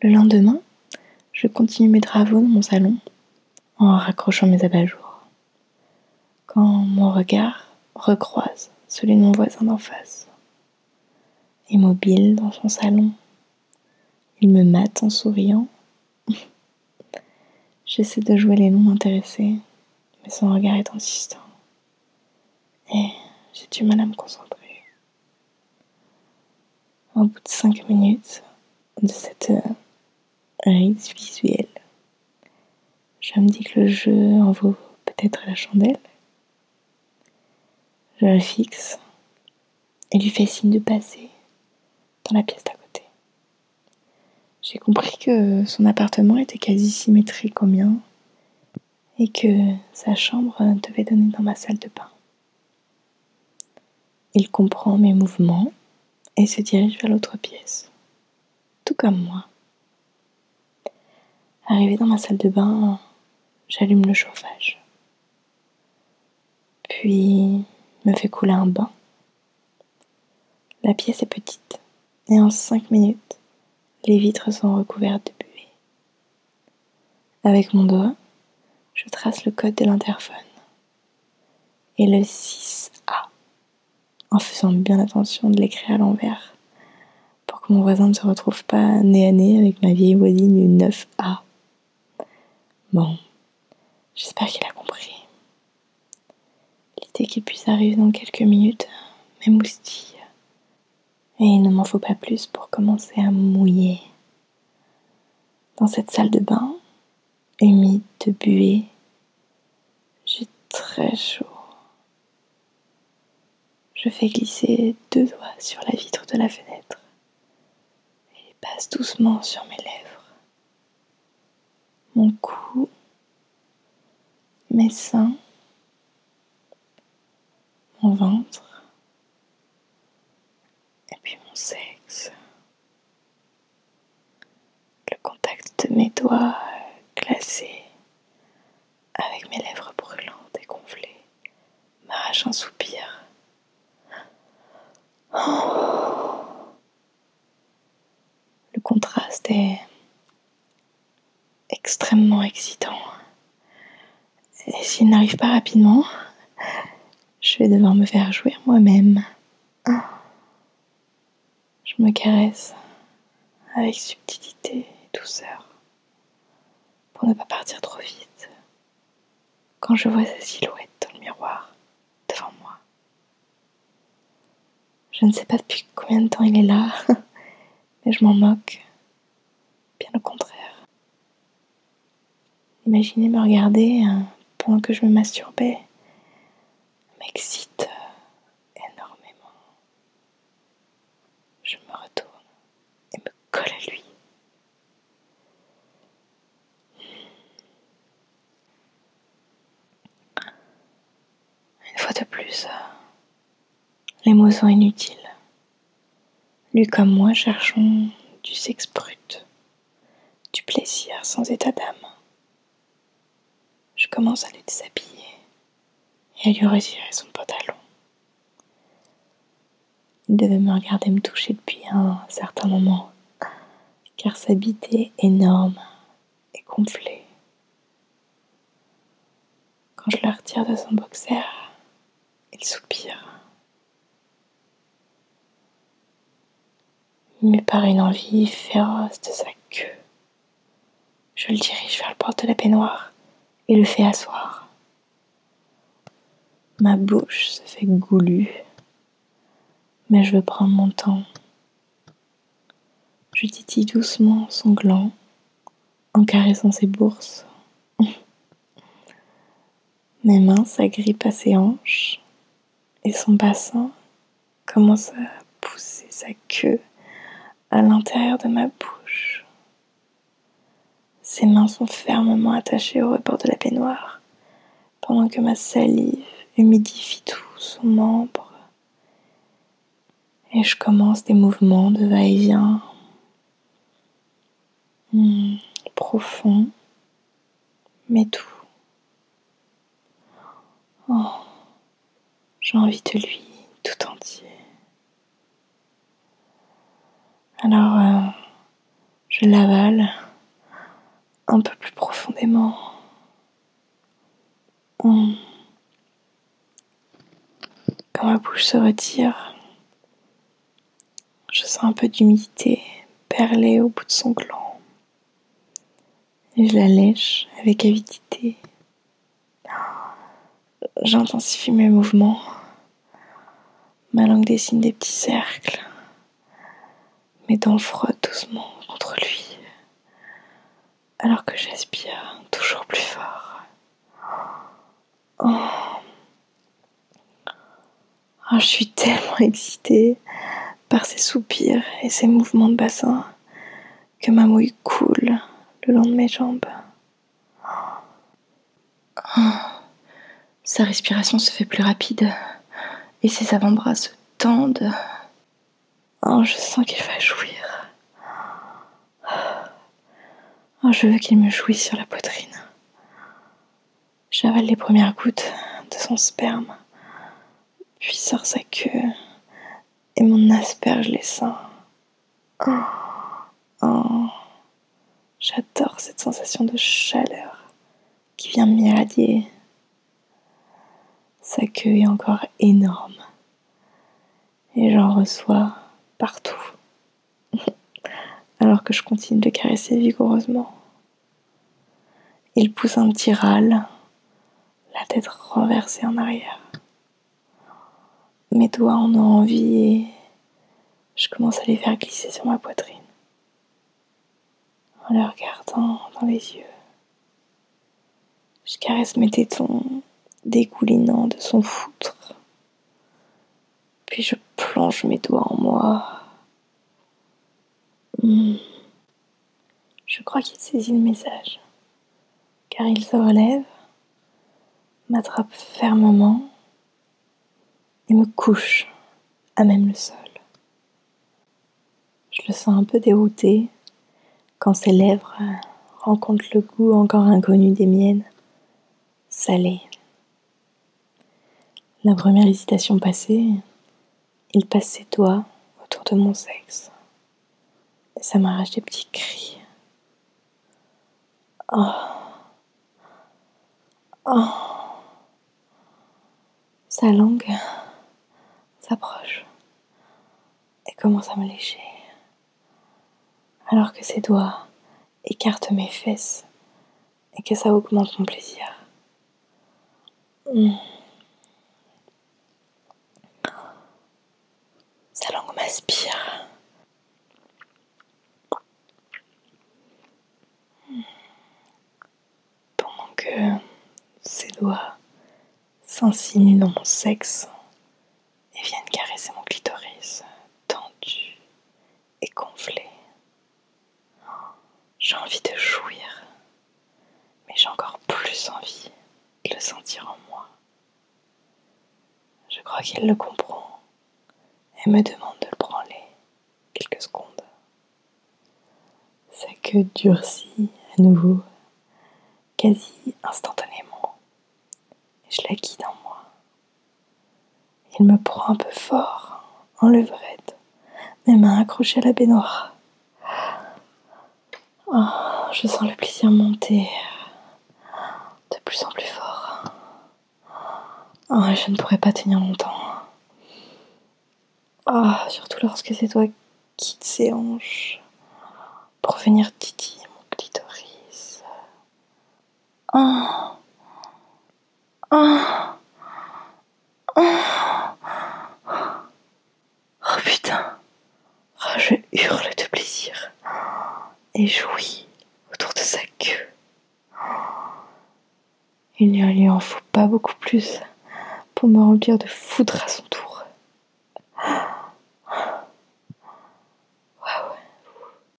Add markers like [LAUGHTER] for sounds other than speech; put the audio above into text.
Le lendemain, je continue mes travaux dans mon salon en raccrochant mes abat-jours. Quand mon regard recroise celui de mon voisin d'en face. Immobile dans son salon, il me mate en souriant. [LAUGHS] J'essaie de jouer les noms intéressés, mais son regard est insistant. Et j'ai du mal à me concentrer. Au bout de cinq minutes de cette rite visuelle, je me dis que le jeu en vaut peut-être la chandelle. Je le fixe et lui fais signe de passer dans la pièce d'à côté. J'ai compris que son appartement était quasi symétrique au mien et que sa chambre devait donner dans ma salle de bain. Il comprend mes mouvements et se dirige vers l'autre pièce, tout comme moi. Arrivé dans ma salle de bain, j'allume le chauffage, puis me fait couler un bain. La pièce est petite et en cinq minutes, les vitres sont recouvertes de buée. Avec mon doigt, je trace le code de l'interphone et le 6A en faisant bien attention de l'écrire à l'envers pour que mon voisin ne se retrouve pas nez à nez avec ma vieille voisine du 9A. Bon, j'espère qu'il a compris. L'idée qu'il puisse arriver dans quelques minutes m'émoustille. Et il ne m'en faut pas plus pour commencer à mouiller. Dans cette salle de bain, humide de buée, j'ai très chaud. Je fais glisser deux doigts sur la vitre de la fenêtre et passe doucement sur mes lèvres, mon cou, mes seins, mon ventre et puis mon sexe. Le contact de mes doigts glacés avec mes lèvres brûlantes et gonflées m'arrache un soupir. Le contraste est extrêmement excitant. Et s'il n'arrive pas rapidement, je vais devoir me faire jouir moi-même. Je me caresse avec subtilité et douceur pour ne pas partir trop vite quand je vois sa silhouette dans le miroir devant moi. Je ne sais pas depuis combien de temps il est là, [LAUGHS] mais je m'en moque. Bien au contraire. Imaginez me regarder euh, pendant que je me masturbais m'excite énormément. Je me retourne et me colle à lui. Une fois de plus, les mots sont inutiles. Lui comme moi cherchons du sexe brut, du plaisir sans état d'âme. Je commence à le déshabiller et à lui retirer son pantalon. Il devait me regarder me toucher depuis un certain moment, car sa bite est énorme et gonflée. Quand je la retire de son boxer, il soupire. Il me paraît une envie féroce de sa queue. Je le dirige vers le port de la baignoire le fais asseoir. Ma bouche se fait goulue, mais je veux prendre mon temps. Je titille doucement son gland en caressant ses bourses. [LAUGHS] Mes mains s'agrippent à ses hanches et son bassin commence à pousser sa queue à l'intérieur de ma bouche. Ses mains sont fermement attachées au rebord de la baignoire pendant que ma salive humidifie tout son membre. Et je commence des mouvements de va-et-vient hmm, profond, mais tout. Oh, j'ai envie de lui tout entier. Alors, euh, Je l'avale un peu plus profondément. Quand ma bouche se retire, je sens un peu d'humidité perler au bout de son gland. Et je la lèche avec avidité. J'intensifie mes mouvements. Ma langue dessine des petits cercles. Mes dents frottent doucement. Alors que j'aspire toujours plus fort. Oh. oh je suis tellement excitée par ses soupirs et ses mouvements de bassin que ma mouille coule le long de mes jambes. Oh. Sa respiration se fait plus rapide et ses avant-bras se tendent. Oh, je sens qu'il va jouir. Oh, je veux qu'il me jouisse sur la poitrine. J'avale les premières gouttes de son sperme, puis sort sa queue et mon asperge les seins. Oh, oh. J'adore cette sensation de chaleur qui vient m'irradier sa queue est encore énorme. Et j'en reçois partout. Alors que je continue de caresser vigoureusement. Il pousse un petit râle, la tête renversée en arrière. Mes doigts en ont envie et je commence à les faire glisser sur ma poitrine. En les regardant dans les yeux. Je caresse mes tétons dégoulinant de son foutre. Puis je plonge mes doigts en moi. Hmm. Je crois qu'il saisit le message, car il se relève, m'attrape fermement et me couche à même le sol. Je le sens un peu dérouté quand ses lèvres rencontrent le goût encore inconnu des miennes, salé. La première hésitation passée, il passe ses doigts autour de mon sexe. Et ça m'arrache des petits cris. Oh. Oh. Sa langue s'approche et commence à me lécher. Alors que ses doigts écartent mes fesses et que ça augmente mon plaisir. Hmm. Pendant que ses doigts s'insinuent dans mon sexe et viennent caresser mon clitoris tendu et gonflé. J'ai envie de jouir, mais j'ai encore plus envie de le sentir en moi. Je crois qu'il le comprend et me demande de le branler quelques secondes. Sa queue durcit à nouveau, quasi instantanément, je la guide en moi. Il me prend un peu fort, en levrette, mes mains accrochées à la baignoire. Oh, je sens le plaisir monter de plus en plus fort. Oh, je ne pourrais pas tenir longtemps. Ah, surtout lorsque ses doigts quittent ses hanches pour venir titiller mon clitoris. Ah. Ah. Ah. Oh putain. Oh, je hurle de plaisir et jouis autour de sa queue. Il ne lui en faut pas beaucoup plus pour me remplir de foudre à son tour.